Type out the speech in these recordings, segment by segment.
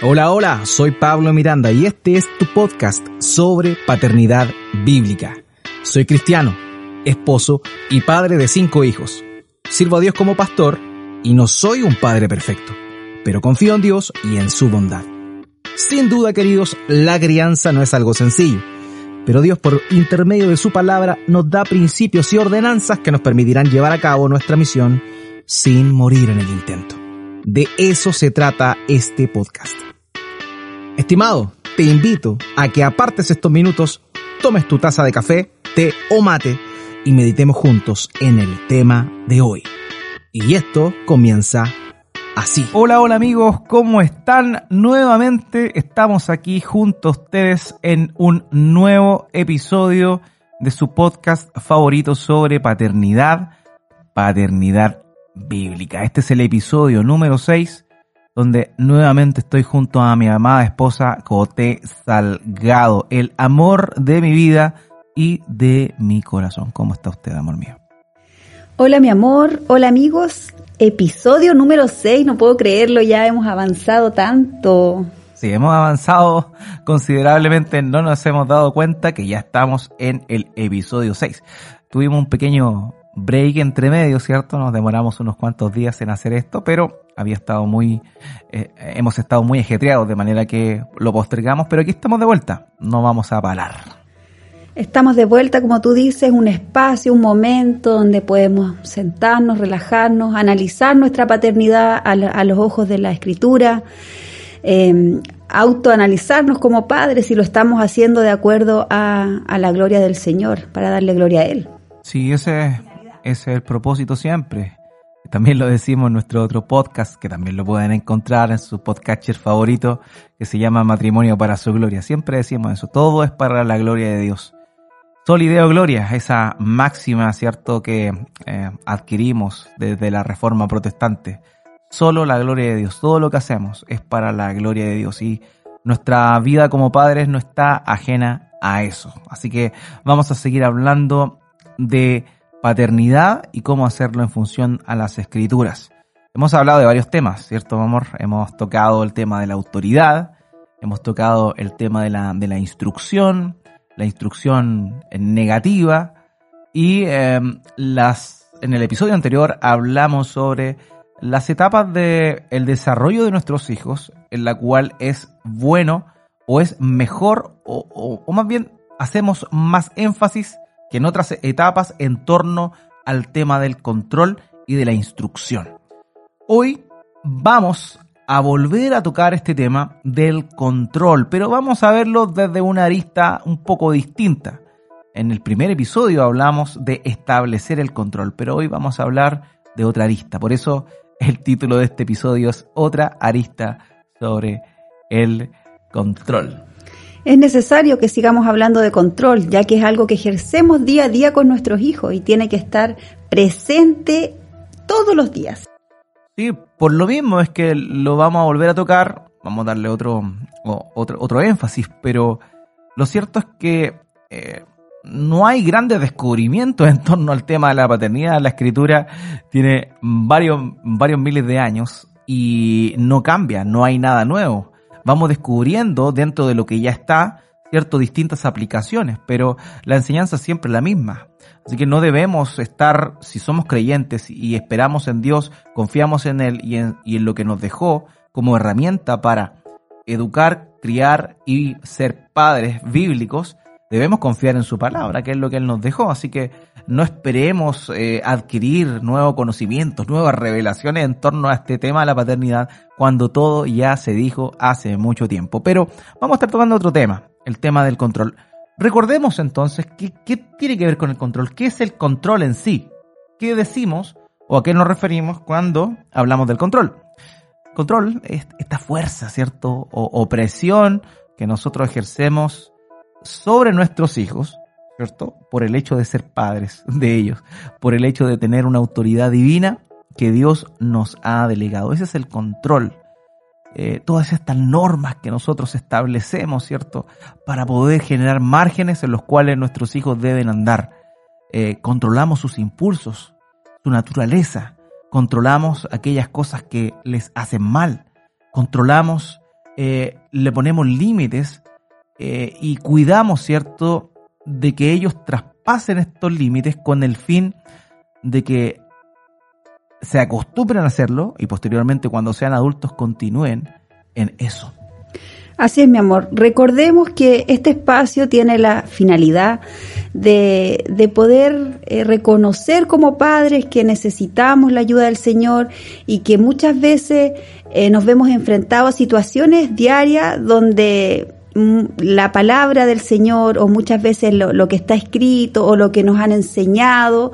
Hola, hola, soy Pablo Miranda y este es tu podcast sobre paternidad bíblica. Soy cristiano, esposo y padre de cinco hijos. Sirvo a Dios como pastor y no soy un padre perfecto, pero confío en Dios y en su bondad. Sin duda, queridos, la crianza no es algo sencillo, pero Dios por intermedio de su palabra nos da principios y ordenanzas que nos permitirán llevar a cabo nuestra misión sin morir en el intento. De eso se trata este podcast. Estimado, te invito a que apartes estos minutos, tomes tu taza de café, té o mate y meditemos juntos en el tema de hoy. Y esto comienza así. Hola, hola amigos, ¿cómo están? Nuevamente estamos aquí junto a ustedes en un nuevo episodio de su podcast favorito sobre paternidad, paternidad bíblica. Este es el episodio número 6 donde nuevamente estoy junto a mi amada esposa Coté Salgado, el amor de mi vida y de mi corazón. ¿Cómo está usted, amor mío? Hola, mi amor. Hola, amigos. Episodio número 6, no puedo creerlo, ya hemos avanzado tanto. Sí, hemos avanzado considerablemente, no nos hemos dado cuenta que ya estamos en el episodio 6. Tuvimos un pequeño break entre medio, ¿cierto? Nos demoramos unos cuantos días en hacer esto, pero había estado muy, eh, hemos estado muy ajetreados, de manera que lo postergamos, pero aquí estamos de vuelta, no vamos a parar. Estamos de vuelta, como tú dices, un espacio, un momento donde podemos sentarnos, relajarnos, analizar nuestra paternidad a, los ojos de la escritura, eh, autoanalizarnos como padres si lo estamos haciendo de acuerdo a, a la gloria del Señor, para darle gloria a Él. Sí, ese, ese es el propósito siempre, también lo decimos en nuestro otro podcast, que también lo pueden encontrar en su podcatcher favorito, que se llama Matrimonio para su Gloria. Siempre decimos eso, todo es para la gloria de Dios. Solideo Gloria, esa máxima, ¿cierto?, que eh, adquirimos desde la Reforma Protestante. Solo la gloria de Dios, todo lo que hacemos es para la gloria de Dios y nuestra vida como padres no está ajena a eso. Así que vamos a seguir hablando de paternidad y cómo hacerlo en función a las escrituras. Hemos hablado de varios temas, ¿cierto, amor? Hemos tocado el tema de la autoridad, hemos tocado el tema de la, de la instrucción, la instrucción negativa y em, las, en el episodio anterior hablamos sobre las etapas del el desarrollo de nuestros hijos, en la cual es bueno o es mejor o, o más bien hacemos más énfasis que en otras etapas en torno al tema del control y de la instrucción. Hoy vamos a volver a tocar este tema del control, pero vamos a verlo desde una arista un poco distinta. En el primer episodio hablamos de establecer el control, pero hoy vamos a hablar de otra arista. Por eso el título de este episodio es Otra arista sobre el control. Es necesario que sigamos hablando de control, ya que es algo que ejercemos día a día con nuestros hijos y tiene que estar presente todos los días. Sí, por lo mismo es que lo vamos a volver a tocar, vamos a darle otro, otro, otro énfasis, pero lo cierto es que eh, no hay grandes descubrimientos en torno al tema de la paternidad. La escritura tiene varios, varios miles de años y no cambia, no hay nada nuevo vamos descubriendo dentro de lo que ya está, cierto, distintas aplicaciones, pero la enseñanza siempre es la misma. Así que no debemos estar, si somos creyentes y esperamos en Dios, confiamos en Él y en lo que nos dejó como herramienta para educar, criar y ser padres bíblicos, debemos confiar en su palabra, que es lo que Él nos dejó. Así que no esperemos eh, adquirir nuevos conocimientos, nuevas revelaciones en torno a este tema de la paternidad, cuando todo ya se dijo hace mucho tiempo. Pero vamos a estar tocando otro tema, el tema del control. Recordemos entonces qué, qué tiene que ver con el control, qué es el control en sí, qué decimos o a qué nos referimos cuando hablamos del control. Control es esta fuerza, ¿cierto? O opresión que nosotros ejercemos sobre nuestros hijos, ¿cierto? Por el hecho de ser padres de ellos, por el hecho de tener una autoridad divina que Dios nos ha delegado. Ese es el control. Eh, todas estas normas que nosotros establecemos, ¿cierto? Para poder generar márgenes en los cuales nuestros hijos deben andar. Eh, controlamos sus impulsos, su naturaleza, controlamos aquellas cosas que les hacen mal, controlamos eh, le ponemos límites eh, y cuidamos, ¿cierto?, de que ellos traspasen estos límites con el fin de que se acostumbren a hacerlo y posteriormente cuando sean adultos continúen en eso. Así es, mi amor. Recordemos que este espacio tiene la finalidad de, de poder eh, reconocer como padres que necesitamos la ayuda del Señor y que muchas veces eh, nos vemos enfrentados a situaciones diarias donde la palabra del Señor o muchas veces lo, lo, que está escrito o lo que nos han enseñado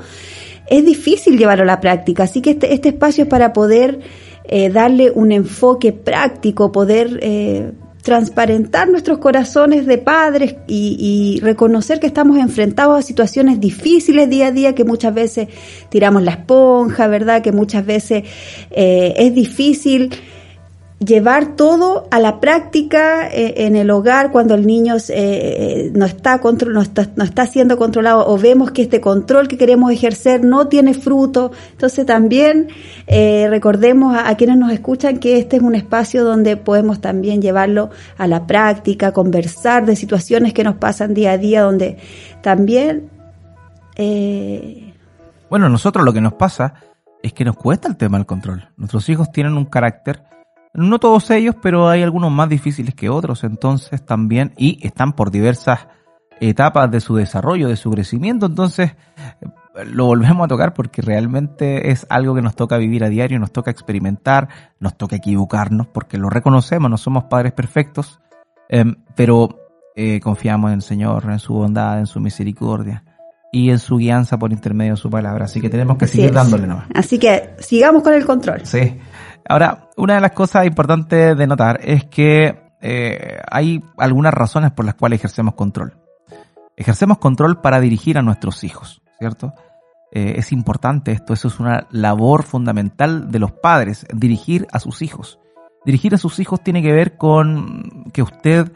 es difícil llevarlo a la práctica. Así que este, este espacio es para poder eh, darle un enfoque práctico, poder eh, transparentar nuestros corazones de padres y, y, reconocer que estamos enfrentados a situaciones difíciles día a día, que muchas veces tiramos la esponja, ¿verdad? Que muchas veces eh, es difícil llevar todo a la práctica eh, en el hogar cuando el niño eh, no, está no, está, no está siendo controlado o vemos que este control que queremos ejercer no tiene fruto. Entonces también eh, recordemos a, a, quienes nos escuchan que este es un espacio donde podemos también llevarlo a la práctica, conversar de situaciones que nos pasan día a día, donde también... bueno, nosotros lo que nos pasa es que nos cuesta el tema del control. Nuestros hijos tienen un carácter no todos ellos, pero hay algunos más difíciles que otros, entonces también, y están por diversas etapas de su desarrollo, de su crecimiento, entonces lo volvemos a tocar porque realmente es algo que nos toca vivir a diario, nos toca experimentar, nos toca equivocarnos, porque lo reconocemos, no somos padres perfectos, eh, pero eh, confiamos en el Señor, en su bondad, en su misericordia y en su guianza por intermedio de su palabra. Así que tenemos que Así seguir es. dándole nomás. Así que sigamos con el control. Sí. Ahora, una de las cosas importantes de notar es que eh, hay algunas razones por las cuales ejercemos control. Ejercemos control para dirigir a nuestros hijos, ¿cierto? Eh, es importante esto, eso es una labor fundamental de los padres, dirigir a sus hijos. Dirigir a sus hijos tiene que ver con que usted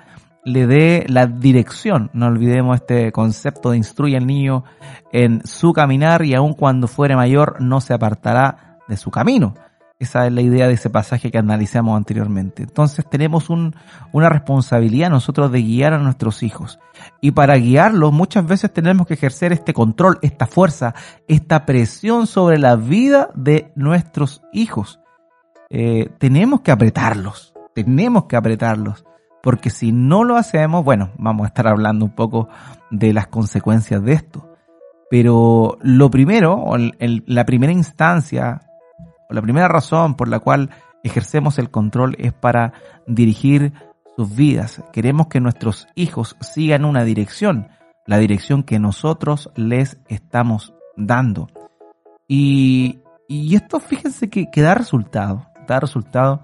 le dé la dirección. No olvidemos este concepto de instruye al niño en su caminar y aun cuando fuere mayor no se apartará de su camino. Esa es la idea de ese pasaje que analizamos anteriormente. Entonces tenemos un, una responsabilidad nosotros de guiar a nuestros hijos. Y para guiarlos muchas veces tenemos que ejercer este control, esta fuerza, esta presión sobre la vida de nuestros hijos. Eh, tenemos que apretarlos, tenemos que apretarlos. Porque si no lo hacemos, bueno, vamos a estar hablando un poco de las consecuencias de esto. Pero lo primero, la primera instancia, la primera razón por la cual ejercemos el control es para dirigir sus vidas. Queremos que nuestros hijos sigan una dirección, la dirección que nosotros les estamos dando. Y, y esto fíjense que, da resultado, da resultado.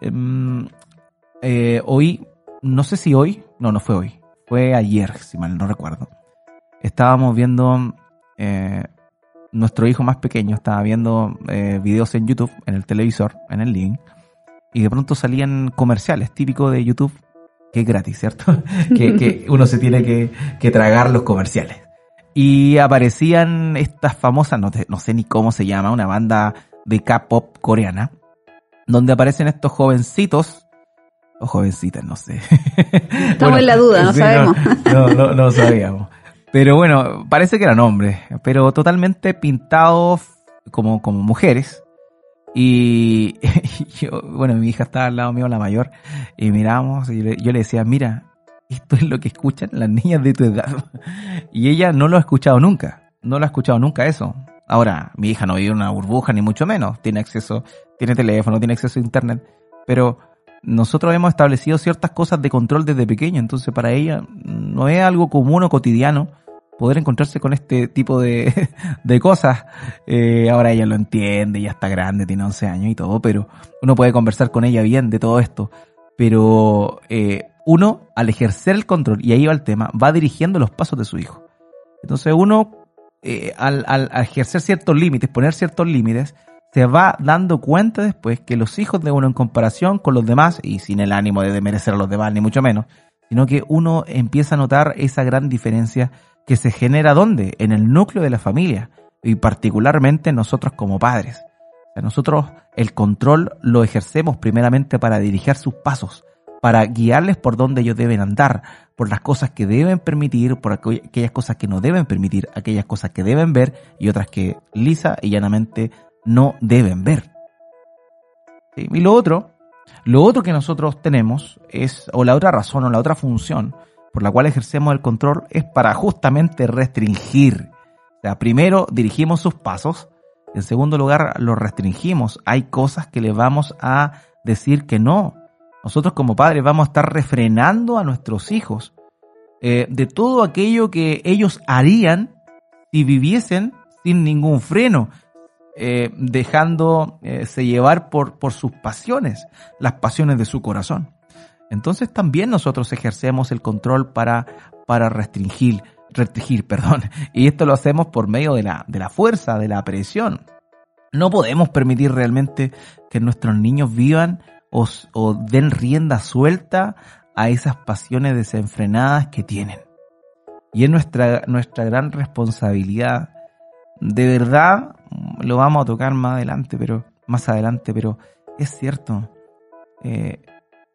Eh, eh, hoy, no sé si hoy, no, no fue hoy, fue ayer, si mal no recuerdo. Estábamos viendo eh, nuestro hijo más pequeño estaba viendo eh, videos en YouTube, en el televisor, en el link, y de pronto salían comerciales típicos de YouTube, que es gratis, ¿cierto? que, uno se tiene que, que, tragar los comerciales. Y aparecían estas famosas, no, te, no sé ni cómo se llama, una banda de K-pop coreana, donde aparecen estos jovencitos o jovencitas, no sé. Estamos bueno, en la duda, no sí, sabemos. No, no, no, no sabíamos. Pero bueno, parece que eran hombres, pero totalmente pintados como, como mujeres. Y, y yo, bueno, mi hija estaba al lado mío, la mayor, y miramos, y yo le, yo le decía, mira, esto es lo que escuchan las niñas de tu edad. Y ella no lo ha escuchado nunca, no lo ha escuchado nunca eso. Ahora, mi hija no vive en una burbuja, ni mucho menos, tiene acceso, tiene teléfono, tiene acceso a internet, pero nosotros hemos establecido ciertas cosas de control desde pequeño, entonces para ella no es algo común o cotidiano poder encontrarse con este tipo de, de cosas. Eh, ahora ella lo entiende, ya está grande, tiene 11 años y todo, pero uno puede conversar con ella bien de todo esto. Pero eh, uno, al ejercer el control, y ahí va el tema, va dirigiendo los pasos de su hijo. Entonces uno, eh, al, al, al ejercer ciertos límites, poner ciertos límites, se va dando cuenta después que los hijos de uno en comparación con los demás, y sin el ánimo de demerecer a los demás, ni mucho menos, sino que uno empieza a notar esa gran diferencia que se genera ¿dónde? En el núcleo de la familia, y particularmente nosotros como padres. Nosotros el control lo ejercemos primeramente para dirigir sus pasos, para guiarles por donde ellos deben andar, por las cosas que deben permitir, por aquellas cosas que no deben permitir, aquellas cosas que deben ver y otras que lisa y llanamente no deben ver. Y lo otro, lo otro que nosotros tenemos es, o la otra razón o la otra función por la cual ejercemos el control es para justamente restringir. O sea, primero dirigimos sus pasos, en segundo lugar los restringimos. Hay cosas que le vamos a decir que no. Nosotros como padres vamos a estar refrenando a nuestros hijos eh, de todo aquello que ellos harían si viviesen sin ningún freno, eh, dejándose llevar por, por sus pasiones, las pasiones de su corazón. Entonces también nosotros ejercemos el control para, para restringir, restringir, perdón. Y esto lo hacemos por medio de la, de la fuerza, de la presión. No podemos permitir realmente que nuestros niños vivan o, o den rienda suelta a esas pasiones desenfrenadas que tienen. Y es nuestra, nuestra gran responsabilidad. De verdad, lo vamos a tocar más adelante, pero, más adelante, pero es cierto. Eh,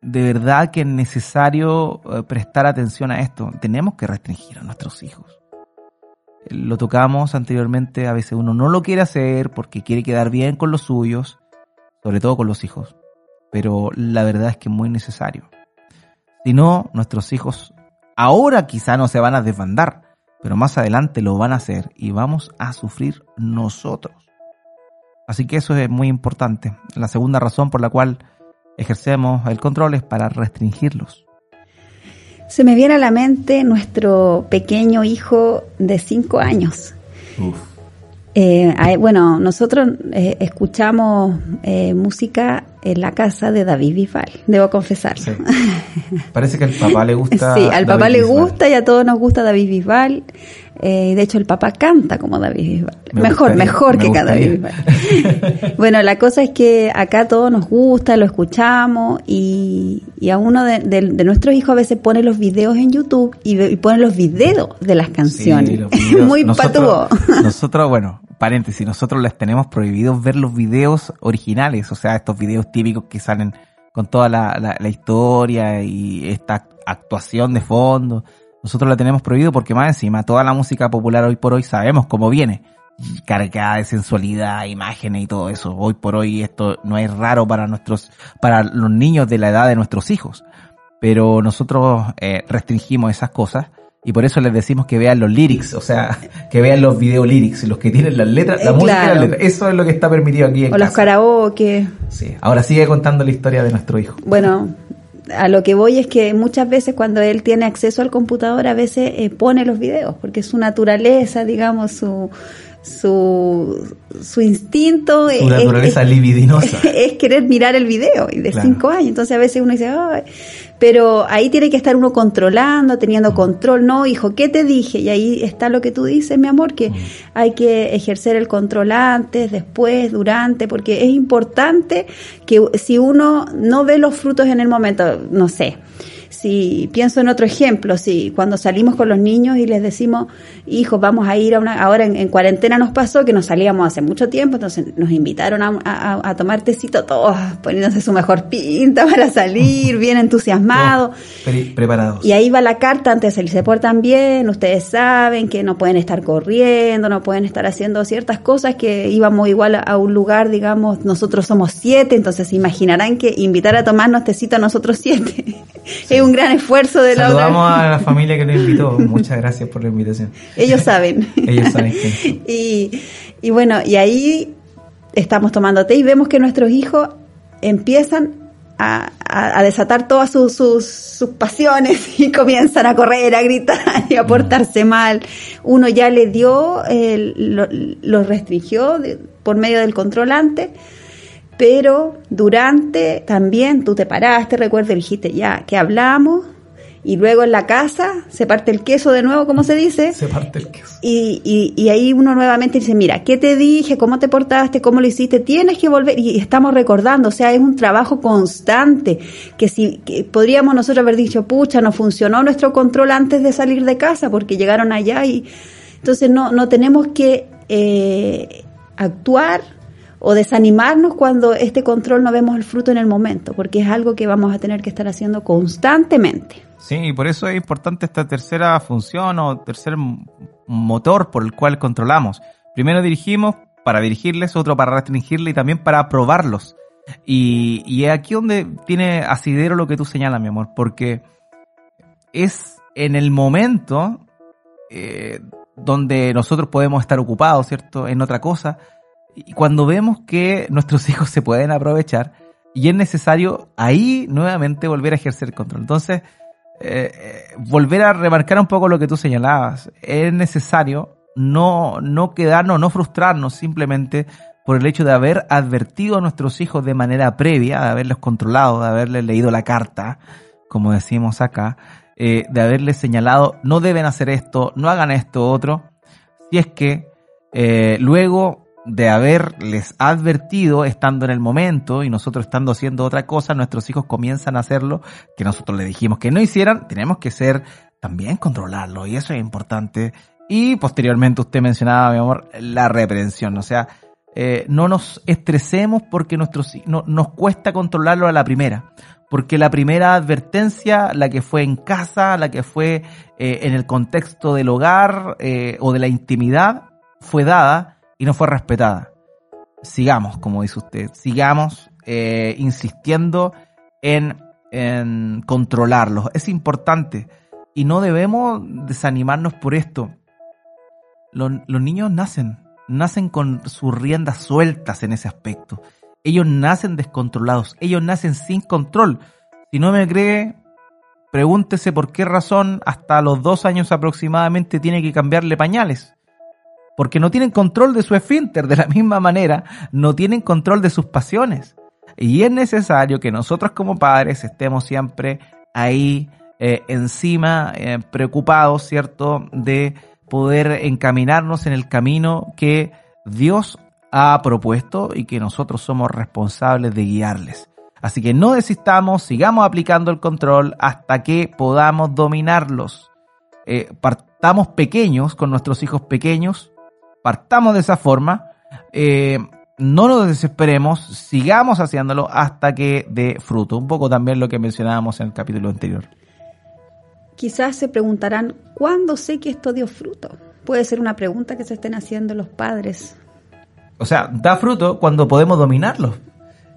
de verdad que es necesario eh, prestar atención a esto. Tenemos que restringir a nuestros hijos. Lo tocamos anteriormente, a veces uno no lo quiere hacer porque quiere quedar bien con los suyos, sobre todo con los hijos. Pero la verdad es que es muy necesario. Si no, nuestros hijos ahora quizá no se van a desbandar, pero más adelante lo van a hacer y vamos a sufrir nosotros. Así que eso es muy importante. La segunda razón por la cual ejercemos el control es para restringirlos. Se me viene a la mente nuestro pequeño hijo de cinco años. Eh, bueno, nosotros eh, escuchamos eh, música en la casa de David Bisbal, debo confesar. Parece que al papá le gusta. Sí, al papá le gusta y a todos nos gusta David Bisbal. Eh, de hecho, el papá canta como David Bisbal. mejor, mejor que cada David Bisbal. bueno, la cosa es que acá todo nos gusta, lo escuchamos y, a uno de, nuestros hijos a veces pone los videos en YouTube y, pone los videos de las canciones. Muy nosotros, Nosotros, bueno, paréntesis, nosotros les tenemos prohibido ver los videos originales, o sea, estos videos típicos que salen con toda la, la historia y esta actuación de fondo nosotros la tenemos prohibido porque más encima toda la música popular hoy por hoy sabemos cómo viene. Cargada de sensualidad, imágenes y todo eso. Hoy por hoy esto no es raro para nuestros, para los niños de la edad de nuestros hijos. Pero nosotros eh, restringimos esas cosas y por eso les decimos que vean los lyrics, o sea, que vean los video lyrics, los que tienen las letras, la eh, música y las letras. Eso es lo que está permitido aquí en O los karaoke. Sí. Ahora sigue contando la historia de nuestro hijo. Bueno, a lo que voy es que muchas veces cuando él tiene acceso al computador, a veces eh, pone los videos, porque su naturaleza, digamos, su, su, su instinto. Su naturaleza es, libidinosa. Es, querer mirar el video, y de cinco años. Entonces a veces uno dice, Ay, pero ahí tiene que estar uno controlando, teniendo mm. control. No, hijo, ¿qué te dije? Y ahí está lo que tú dices, mi amor, que mm. hay que ejercer el control antes, después, durante, porque es importante que si uno no ve los frutos en el momento, no sé, si pienso en otro ejemplo, si cuando salimos con los niños y les decimos, hijos, vamos a ir a una, ahora en, cuarentena nos pasó que nos salíamos hace mucho tiempo, entonces nos invitaron a, tomar tecito todos poniéndose su mejor pinta para salir, bien entusiasmados. preparados. Y ahí va la carta antes de salir, se portan bien, ustedes saben que no pueden estar corriendo, no pueden estar haciendo ciertas cosas que íbamos igual a, un lugar, digamos, nosotros somos siete, entonces imaginarán que invitar a tomarnos tecito a nosotros siete es un gran esfuerzo de la Saludamos a la familia que nos invitó. Muchas gracias por la invitación. Ellos saben. Ellos saben que. y, y bueno, y ahí estamos tomando té y vemos que nuestros hijos empiezan a, a, desatar todas sus, sus, pasiones y comienzan a correr, a gritar y a mm. portarse mal. Uno ya le dio, lo, restringió por medio del controlante pero durante también tú te paraste, recuerdo, dijiste ya que hablamos y luego en la casa se parte el queso de nuevo, como se dice. Se parte el queso. Y, y, y, ahí uno nuevamente dice, mira, ¿qué te dije? ¿Cómo te portaste? ¿Cómo lo hiciste? Tienes que volver. Y estamos recordando, o sea, es un trabajo constante, que si podríamos nosotros haber dicho, pucha, no funcionó nuestro control antes de salir de casa, porque llegaron allá y... Entonces no, no tenemos que eh, actuar o desanimarnos cuando este control no vemos el fruto en el momento, porque es algo que vamos a tener que estar haciendo constantemente. Sí, y por eso es importante esta tercera función o tercer motor por el cual controlamos. Primero dirigimos para dirigirles, otro para restringirle y también para aprobarlos. Y, y aquí donde tiene asidero lo que tú señalas, mi amor, porque es en el momento eh, donde nosotros podemos estar ocupados, ¿cierto?, en otra cosa, y cuando vemos que nuestros hijos se pueden aprovechar, y es necesario ahí nuevamente volver a ejercer control. Entonces, eh, eh, volver a remarcar un poco lo que tú señalabas, es necesario no, no quedarnos, no frustrarnos simplemente por el hecho de haber advertido a nuestros hijos de manera previa, de haberlos controlado, de haberles leído la carta, como decimos acá, eh, de haberles señalado, no deben hacer esto, no hagan esto otro, si es que luego de haberles advertido, estando en el momento y nosotros estando haciendo otra cosa, nuestros hijos comienzan a hacerlo que nosotros les dijimos que no hicieran, tenemos que ser también controlarlo y eso es importante. Y posteriormente usted mencionaba, mi amor, la reprensión, o sea, eh, no nos estresemos porque nuestros, no, nos cuesta controlarlo a la primera porque la primera advertencia, la que fue en casa, la que fue eh, en el contexto del hogar eh, o de la intimidad, fue dada y no fue respetada. Sigamos, como dice usted, sigamos eh, insistiendo en, controlarlos. Es importante y no debemos desanimarnos por esto. Los, los niños nacen, nacen con sus riendas sueltas en ese aspecto. Ellos nacen descontrolados, ellos nacen sin control. Si no me cree, pregúntese por qué razón hasta los dos años aproximadamente tiene que cambiarle pañales. Porque no tienen control de su esfínter, de la misma manera no tienen control de sus pasiones. Y es necesario que nosotros como padres estemos siempre ahí eh, encima, eh, preocupados, ¿cierto?, de poder encaminarnos en el camino que Dios ha propuesto y que nosotros somos responsables de guiarles. Así que no desistamos, sigamos aplicando el control hasta que podamos dominarlos. Eh, partamos pequeños con nuestros hijos pequeños, partamos de esa forma, eh, no nos desesperemos, sigamos haciéndolo hasta que dé fruto. Un poco también lo que mencionábamos en el capítulo anterior. Quizás se preguntarán, ¿cuándo sé que esto dio fruto? Puede ser una pregunta que se estén haciendo los padres o sea, da fruto cuando podemos dominarlo.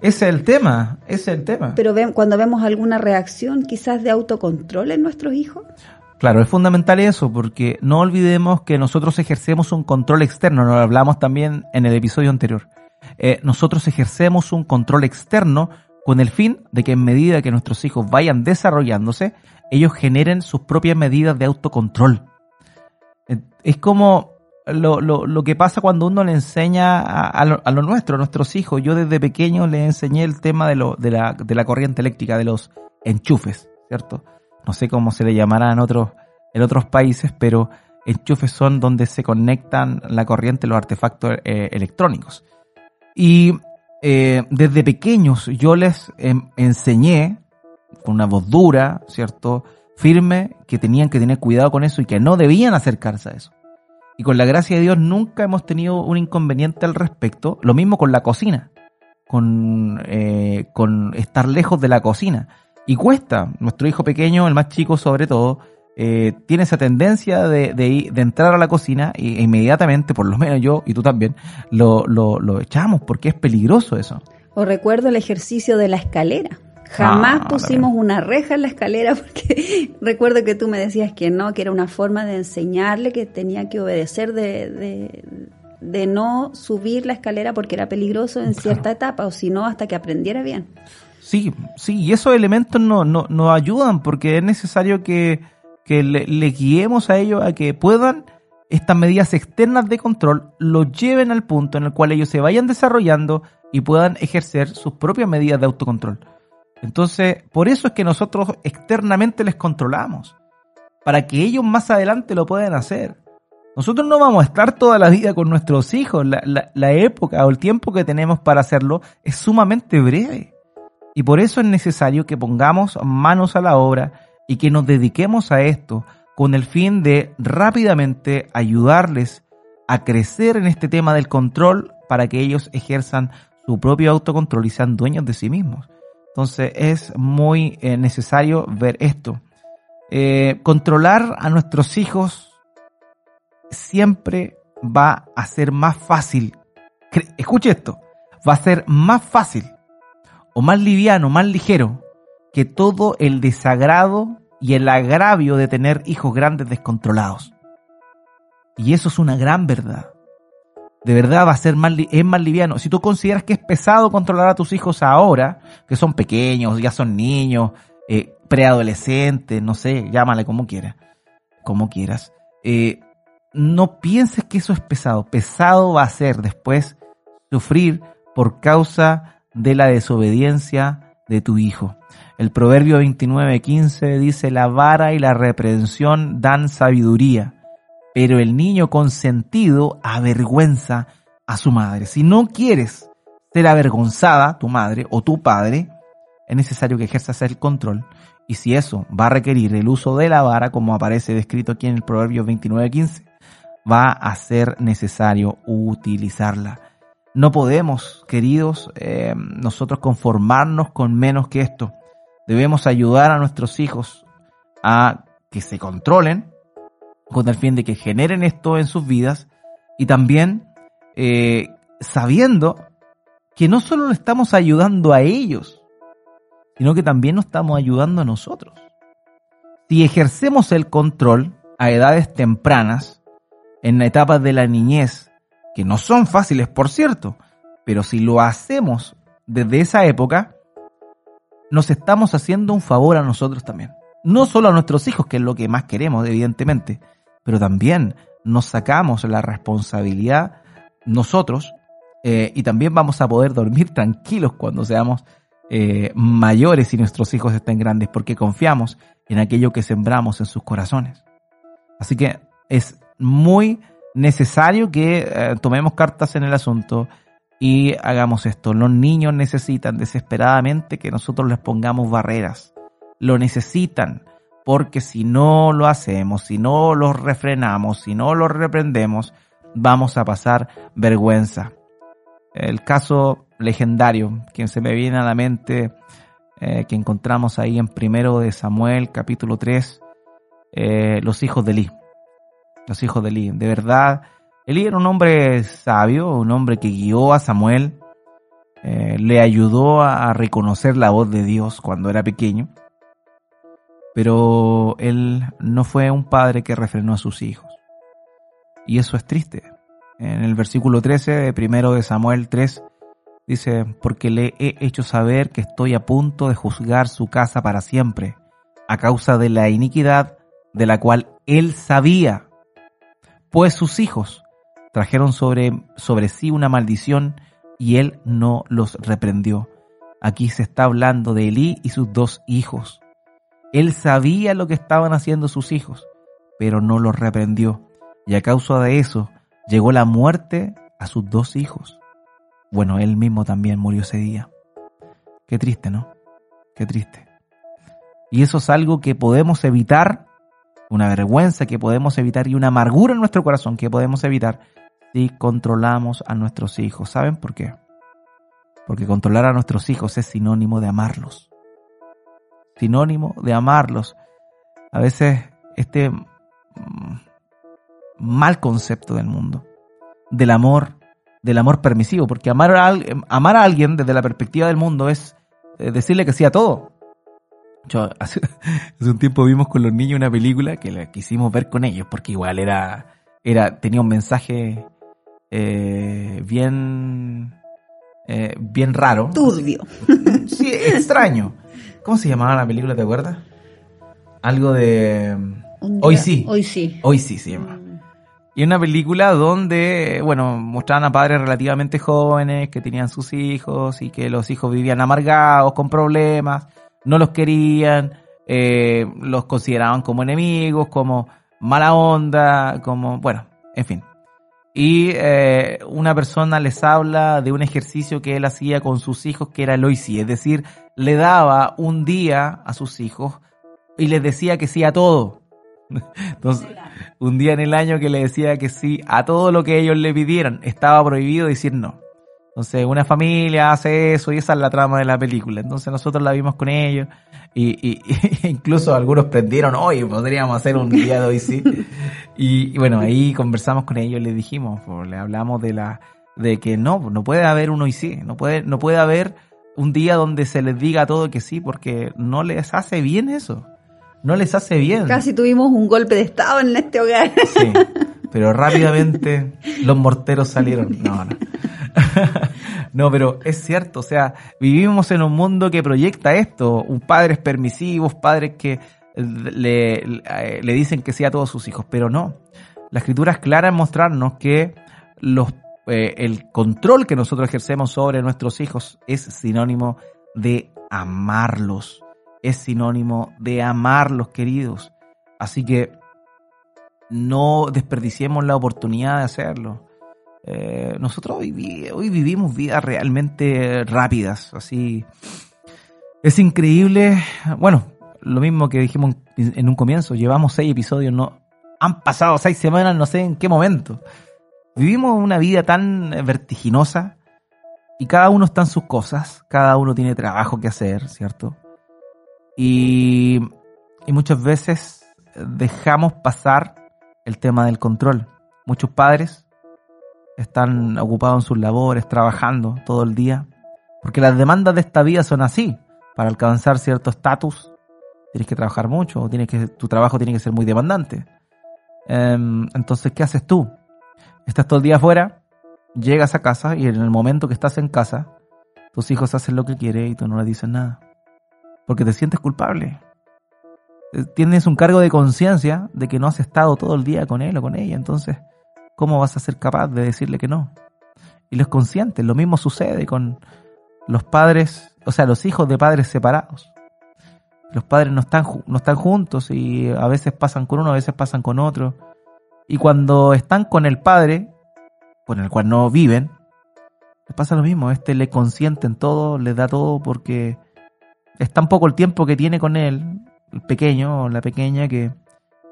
Ese es el tema, ese es el tema. Pero cuando vemos alguna reacción quizás de autocontrol en nuestros hijos. Claro, es fundamental eso, porque no olvidemos que nosotros ejercemos un control externo, lo hablamos también en el episodio anterior. Eh, nosotros ejercemos un control externo con el fin de que en medida que nuestros hijos vayan desarrollándose, ellos generen sus propias medidas de autocontrol. Eh, es como lo, lo, lo, que pasa cuando uno le enseña a, lo, a, nuestro, a nuestros hijos. Yo desde pequeño le enseñé el tema de, de, la, de la corriente eléctrica, de los enchufes, ¿cierto? No sé cómo se le llamará en otros, en otros países, pero enchufes son donde se conectan la corriente, los artefactos eh, electrónicos. Y eh, desde pequeños yo les em, enseñé, con una voz dura, ¿cierto? Firme, que tenían que tener cuidado con eso y que no debían acercarse a eso. Y con la gracia de Dios nunca hemos tenido un inconveniente al respecto. Lo mismo con la cocina, con, eh, con estar lejos de la cocina. Y cuesta, nuestro hijo pequeño, el más chico sobre todo, eh, tiene esa tendencia de, de, de, entrar a la cocina e inmediatamente, por lo menos yo y tú también, lo, lo, lo echamos porque es peligroso eso. O recuerdo el ejercicio de la escalera. Jamás ah, pusimos una reja en la escalera porque recuerdo que tú me decías que no, que era una forma de enseñarle que tenía que obedecer de, de, no subir la escalera porque era peligroso en cierta etapa o si no hasta que aprendiera bien. Sí, sí, y esos elementos nos no, no ayudan porque es necesario que, que le, le, guiemos a ellos a que puedan estas medidas externas de control los lleven al punto en el cual ellos se vayan desarrollando y puedan ejercer sus propias medidas de autocontrol. Entonces, por eso es que nosotros externamente les controlamos, para que ellos más adelante lo puedan hacer. Nosotros no vamos a estar toda la vida con nuestros hijos, la, época o el tiempo que tenemos para hacerlo es sumamente breve. Y por eso es necesario que pongamos manos a la obra y que nos dediquemos a esto con el fin de rápidamente ayudarles a crecer en este tema del control para que ellos ejerzan su propio autocontrol y sean dueños de sí mismos. Entonces es muy eh, necesario ver esto. Eh, controlar a nuestros hijos siempre va a ser más fácil. Escuche esto, va a ser más fácil o más liviano, más ligero que todo el desagrado y el agravio de tener hijos grandes descontrolados. Y eso es una gran verdad. De verdad va a ser más, es más liviano. Si tú consideras que es pesado controlar a tus hijos ahora, que son pequeños, ya son niños, eh, preadolescentes, no sé, llámale como quieras, como quieras. Eh, no pienses que eso es pesado. Pesado va a ser después sufrir por causa de la desobediencia de tu hijo. El proverbio 29:15 dice, la vara y la reprensión dan sabiduría, pero el niño consentido avergüenza a su madre. Si no quieres ser avergonzada, tu madre o tu padre, es necesario que ejerzas el control. Y si eso va a requerir el uso de la vara, como aparece descrito aquí en el Proverbio 29:15, va a ser necesario utilizarla. No podemos, queridos, eh, nosotros conformarnos con menos que esto. Debemos ayudar a nuestros hijos a que se controlen con el fin de que generen esto en sus vidas y también eh, sabiendo que no solo le estamos ayudando a ellos, sino que también nos estamos ayudando a nosotros. Si ejercemos el control a edades tempranas, en etapas de la niñez, que no son fáciles, por cierto, pero si lo hacemos desde esa época, nos estamos haciendo un favor a nosotros también. No solo a nuestros hijos, que es lo que más queremos, evidentemente, pero también nos sacamos la responsabilidad nosotros eh, y también vamos a poder dormir tranquilos cuando seamos eh, mayores y nuestros hijos estén grandes, porque confiamos en aquello que sembramos en sus corazones. Así que es muy necesario que eh, tomemos cartas en el asunto y hagamos esto. Los niños necesitan desesperadamente que nosotros les pongamos barreras. Lo necesitan porque si no lo hacemos, si no los refrenamos, si no los reprendemos, vamos a pasar vergüenza. El caso legendario que se me viene a la mente, eh, que encontramos ahí en primero de Samuel, capítulo 3, eh, los hijos de Eli los hijos de Elí. De verdad, Elí era un hombre sabio, un hombre que guió a Samuel, eh, le ayudó a reconocer la voz de Dios cuando era pequeño, pero él no fue un padre que refrenó a sus hijos. Y eso es triste. En el versículo 13 de primero de Samuel 3 dice, porque le he hecho saber que estoy a punto de juzgar su casa para siempre, a causa de la iniquidad de la cual él sabía pues sus hijos trajeron sobre, sobre sí una maldición y él no los reprendió. Aquí se está hablando de Elí y sus dos hijos. Él sabía lo que estaban haciendo sus hijos, pero no los reprendió. Y a causa de eso llegó la muerte a sus dos hijos. Bueno, él mismo también murió ese día. Qué triste, ¿no? Qué triste. Y eso es algo que podemos evitar una vergüenza que podemos evitar y una amargura en nuestro corazón que podemos evitar si controlamos a nuestros hijos. ¿Saben por qué? Porque controlar a nuestros hijos es sinónimo de amarlos. Sinónimo de amarlos. A veces este mm, mal concepto del mundo, del amor, del amor permisivo, porque amar a, amar a alguien desde la perspectiva del mundo es eh, decirle que sí a todo. hace, un tiempo vimos con los niños una película que la quisimos ver con ellos, porque igual era, era, tenía un mensaje eh, bien, eh, bien raro. Turbio. Sí, extraño. ¿Cómo se llamaba la película, te acuerdas? Algo de... Hoy sí. Hoy sí. Hoy sí se llama. Y una película donde, bueno, mostraban a padres relativamente jóvenes que tenían sus hijos y que los hijos vivían amargados, con problemas no los querían, eh, los consideraban como enemigos, como mala onda, como, bueno, en fin. Y eh, una persona les habla de un ejercicio que él hacía con sus hijos que era el sí, es decir, le daba un día a sus hijos y les decía que sí a todo. Entonces, un día en el año que le decía que sí a todo lo que ellos le pidieran. Estaba prohibido decir no. Entonces, una familia hace eso y esa es la trama de la película. Entonces, nosotros la vimos con ellos y, incluso algunos prendieron, hoy podríamos hacer un día de hoy sí. Y, bueno, ahí conversamos con ellos, les dijimos, le hablamos de la de que no, no puede haber un hoy sí, no puede, no puede haber un día donde se les diga todo que sí, porque no les hace bien eso. No les hace bien. Casi tuvimos un golpe de estado en este hogar. Sí, pero rápidamente los morteros salieron. No, no. no, pero es cierto, o sea, vivimos en un mundo que proyecta esto, padres permisivos, padres que le, le, dicen que sí a todos sus hijos, pero no. La escritura es clara en mostrarnos que los, eh, el control que nosotros ejercemos sobre nuestros hijos es sinónimo de amarlos, es sinónimo de amarlos, queridos. Así que no desperdiciemos la oportunidad de hacerlo. Eh, nosotros hoy, vivimos vidas realmente rápidas, así. Es increíble. Bueno, lo mismo que dijimos en un comienzo, llevamos seis episodios, no han pasado seis semanas, no sé en qué momento. Vivimos una vida tan vertiginosa y cada uno está en sus cosas, cada uno tiene trabajo que hacer, ¿cierto? Y, y muchas veces dejamos pasar el tema del control. Muchos padres están ocupados en sus labores, trabajando todo el día, porque las demandas de esta vida son así. Para alcanzar cierto estatus, tienes que trabajar mucho, o tienes que, tu trabajo tiene que ser muy demandante. Em, entonces, ¿qué haces tú? Estás todo el día afuera, llegas a casa y en el momento que estás en casa, tus hijos hacen lo que quieren y tú no les dices nada. Porque te sientes culpable. Eh, tienes un cargo de conciencia de que no has estado todo el día con él o con ella. Entonces, ¿cómo vas a ser capaz de decirle que no? Y los conscientes, lo mismo sucede con los padres, o sea, los hijos de padres separados. Los padres no están, no están juntos y a veces pasan con uno, a veces pasan con otro. Y cuando están con el padre, con el cual no viven, les pasa lo mismo. Este le consiente en todo, le da todo porque es tan poco el tiempo que tiene con él, el pequeño o la pequeña, que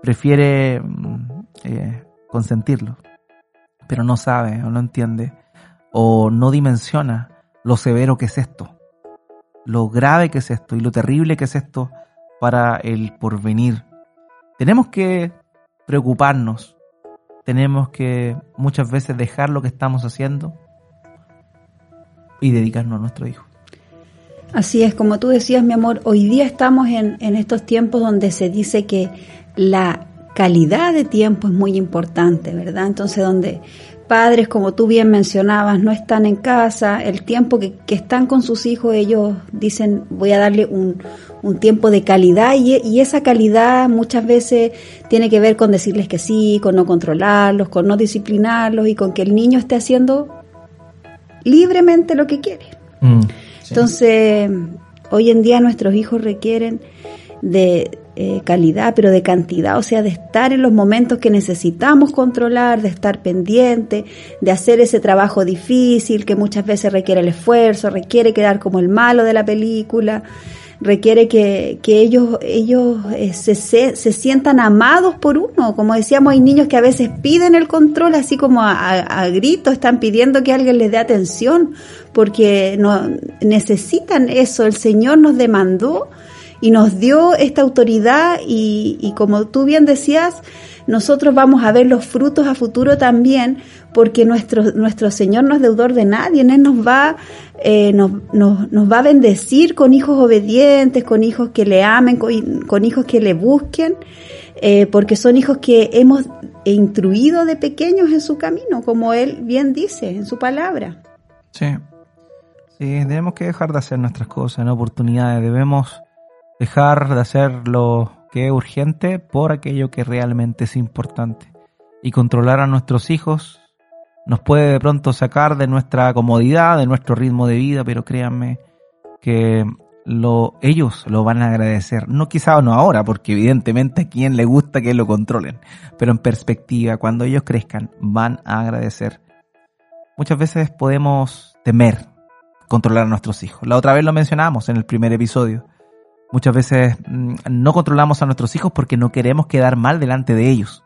prefiere mm, eh, consentirlo pero no sabe o no entiende o no dimensiona lo severo que es esto, lo grave que es esto y lo terrible que es esto para el porvenir. Tenemos que preocuparnos, tenemos que muchas veces dejar lo que estamos haciendo y dedicarnos a nuestro hijo. Así es, como tú decías, mi amor, hoy día estamos en, en estos tiempos donde se dice que la calidad de tiempo es muy importante, ¿verdad? Entonces, donde padres, como tú bien mencionabas, no están en casa, el tiempo que, están con sus hijos, ellos dicen, voy a darle un, tiempo de calidad y, esa calidad muchas veces tiene que ver con decirles que sí, con no controlarlos, con no disciplinarlos y con que el niño esté haciendo libremente lo que quiere. Mm, Entonces, hoy en día nuestros hijos requieren de, eh, calidad, pero de cantidad, o sea, de estar en los momentos que necesitamos controlar, de estar pendiente, de hacer ese trabajo difícil que muchas veces requiere el esfuerzo, requiere quedar como el malo de la película, requiere que, que ellos, ellos eh, se, se, sientan amados por uno. Como decíamos, hay niños que a veces piden el control, así como a, a gritos, están pidiendo que alguien les dé atención, porque no, necesitan eso. El Señor nos demandó y nos dio esta autoridad y, como tú bien decías, nosotros vamos a ver los frutos a futuro también, porque nuestro, nuestro Señor no es deudor de nadie, Él nos va, eh, nos, nos, va a bendecir con hijos obedientes, con hijos que le amen, con, hijos que le busquen, eh, porque son hijos que hemos instruido de pequeños en su camino, como Él bien dice en su palabra. Sí, sí, tenemos que dejar de hacer nuestras cosas en oportunidades, debemos dejar de hacer lo que es urgente por aquello que realmente es importante. Y controlar a nuestros hijos nos puede de pronto sacar de nuestra comodidad, de nuestro ritmo de vida, pero créanme que lo, ellos lo van a agradecer. No quizá no ahora, porque evidentemente a quien le gusta que lo controlen, pero en perspectiva, cuando ellos crezcan, van a agradecer. Muchas veces podemos temer controlar a nuestros hijos. La otra vez lo mencionamos en el primer episodio Muchas veces mm, no controlamos a nuestros hijos porque no queremos quedar mal delante de ellos.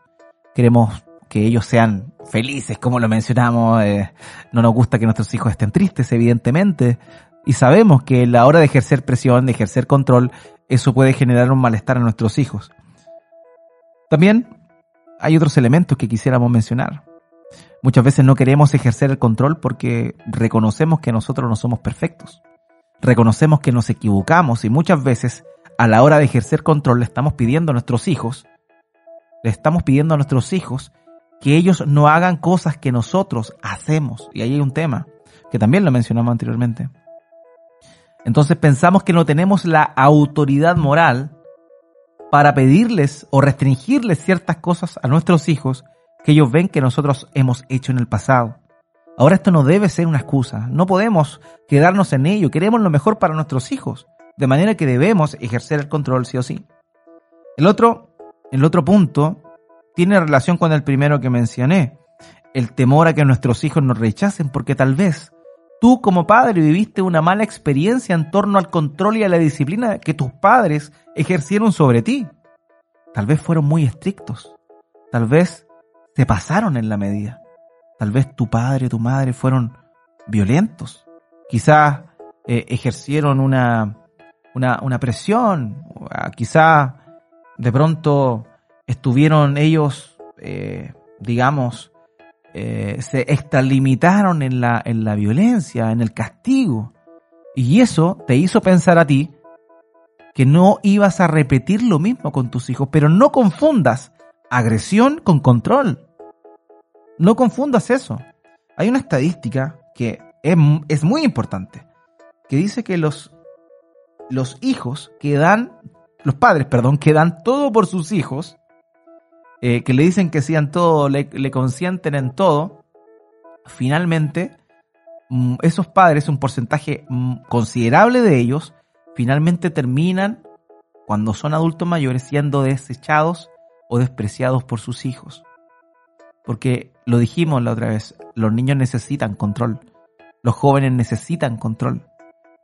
queremos que ellos sean felices, como lo mencionamos, eh, no nos gusta que nuestros hijos estén tristes, evidentemente, y sabemos que a la hora de ejercer presión, de ejercer control, eso puede generar un malestar en nuestros hijos. También hay otros elementos que quisiéramos mencionar. Muchas veces no queremos ejercer el control porque reconocemos que nosotros no somos perfectos. Reconocemos que nos equivocamos y muchas veces a la hora de ejercer control le estamos pidiendo a nuestros hijos, estamos pidiendo a nuestros hijos que ellos no hagan cosas que nosotros hacemos. Y ahí hay un tema que también lo mencionamos anteriormente. Entonces pensamos que no tenemos la autoridad moral para pedirles o restringirles ciertas cosas a nuestros hijos que ellos ven que nosotros hemos hecho en el pasado. Ahora esto no debe ser una excusa, no podemos quedarnos en ello, queremos lo mejor para nuestros hijos, de manera que debemos ejercer el control sí o sí. El otro, el otro punto tiene relación con el primero que mencioné, el temor a que nuestros hijos nos rechacen porque tal vez tú como padre viviste una mala experiencia en torno al control y a la disciplina que tus padres ejercieron sobre ti. Tal vez fueron muy estrictos, tal vez se pasaron en la medida. Tal vez tu padre tu madre fueron violentos. Quizás eh, ejercieron una, una, presión. Quizás de pronto estuvieron ellos, eh, digamos, eh, se extralimitaron en la, en la violencia, en el castigo. Y eso te hizo pensar a ti que no ibas a repetir lo mismo con tus hijos, pero no confundas agresión con control. No confundas eso. Hay una estadística que es, muy importante, que dice que los, los hijos que dan, los padres, perdón, que dan todo por sus hijos, eh, que le dicen que sean todo, le, le consienten en todo, finalmente mm, esos padres, un porcentaje mm, considerable de ellos, finalmente terminan, cuando son adultos mayores, siendo desechados o despreciados por sus hijos. Porque lo dijimos la otra vez, los niños necesitan control, los jóvenes necesitan control,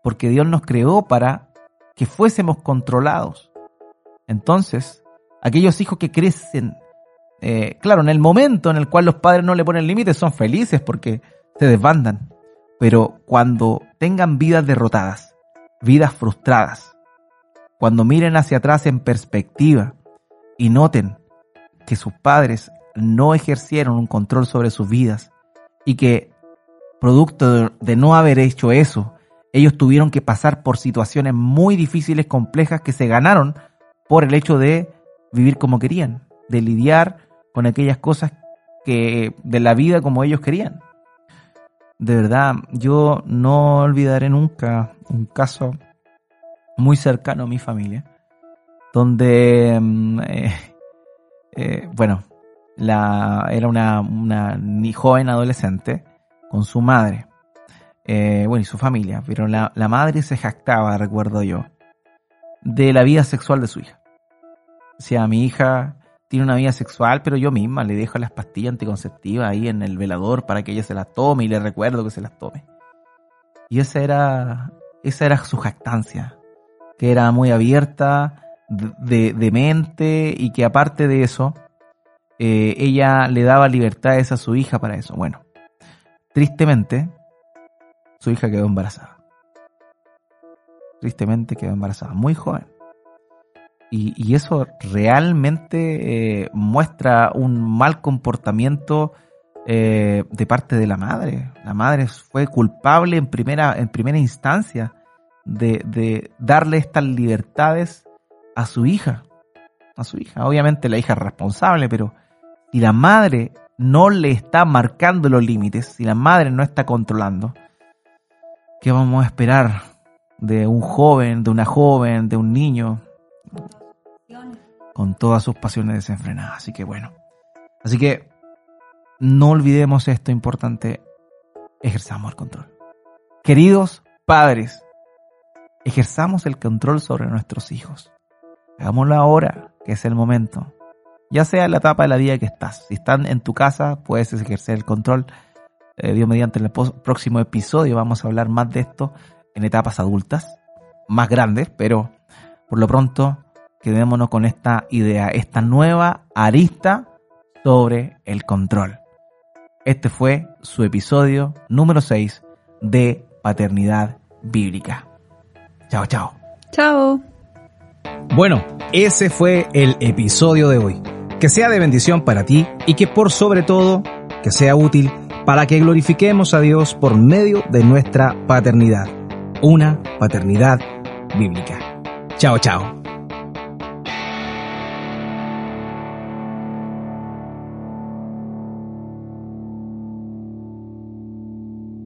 porque Dios nos creó para que fuésemos controlados. Entonces, aquellos hijos que crecen, eh, claro, en el momento en el cual los padres no le ponen límites, son felices porque se desbandan. Pero cuando tengan vidas derrotadas, vidas frustradas, cuando miren hacia atrás en perspectiva, y noten que sus padres no ejercieron un control sobre sus vidas y que, producto de, no haber hecho eso, ellos tuvieron que pasar por situaciones muy difíciles, complejas, que se ganaron por el hecho de vivir como querían, de lidiar con aquellas cosas que de la vida como ellos querían. De verdad, yo no olvidaré nunca un caso muy cercano a mi familia, donde, mm, eh, eh, bueno, la, era una, una joven adolescente con su madre, eh, bueno, y su familia, pero la, la madre se jactaba, recuerdo yo, de la vida sexual de su hija. O sea, mi hija tiene una vida sexual, pero yo misma le dejo las pastillas anticonceptivas ahí en el velador para que ella se las tome y le recuerdo que se las tome. Y esa era, esa era su jactancia que era muy abierta de, de mente y que aparte de eso, eh, ella le daba libertades a su hija para eso. Bueno, tristemente, su hija quedó embarazada. Tristemente quedó embarazada, muy joven. Y, y eso realmente eh, muestra un mal comportamiento eh, de parte de la madre. La madre fue culpable en primera, en primera instancia de, darle estas libertades a su hija. A su hija. Obviamente la hija es responsable, pero si la madre no le está marcando los límites, si la madre no está controlando, ¿qué vamos a esperar de un joven, de una joven, de un niño? Con todas sus pasiones desenfrenadas. Así que bueno. Así que no olvidemos esto importante. Ejerzamos el control. Queridos padres, ejerzamos el control sobre nuestros hijos. Hagámoslo ahora, que es el momento. Ya sea en la etapa de la vida que estás. Si están en tu casa, puedes ejercer el control. Eh, Dios mediante en el próximo episodio vamos a hablar más de esto en etapas adultas, más grandes, pero por lo pronto quedémonos con esta idea, esta nueva arista sobre el control. Este fue su episodio número 6 de Paternidad Bíblica. Chao, chao. Chao. Bueno, ese fue el episodio de hoy. Que sea de bendición para ti y que por sobre todo, que sea útil para que glorifiquemos a Dios por medio de nuestra paternidad. Una paternidad bíblica. Chao, chao.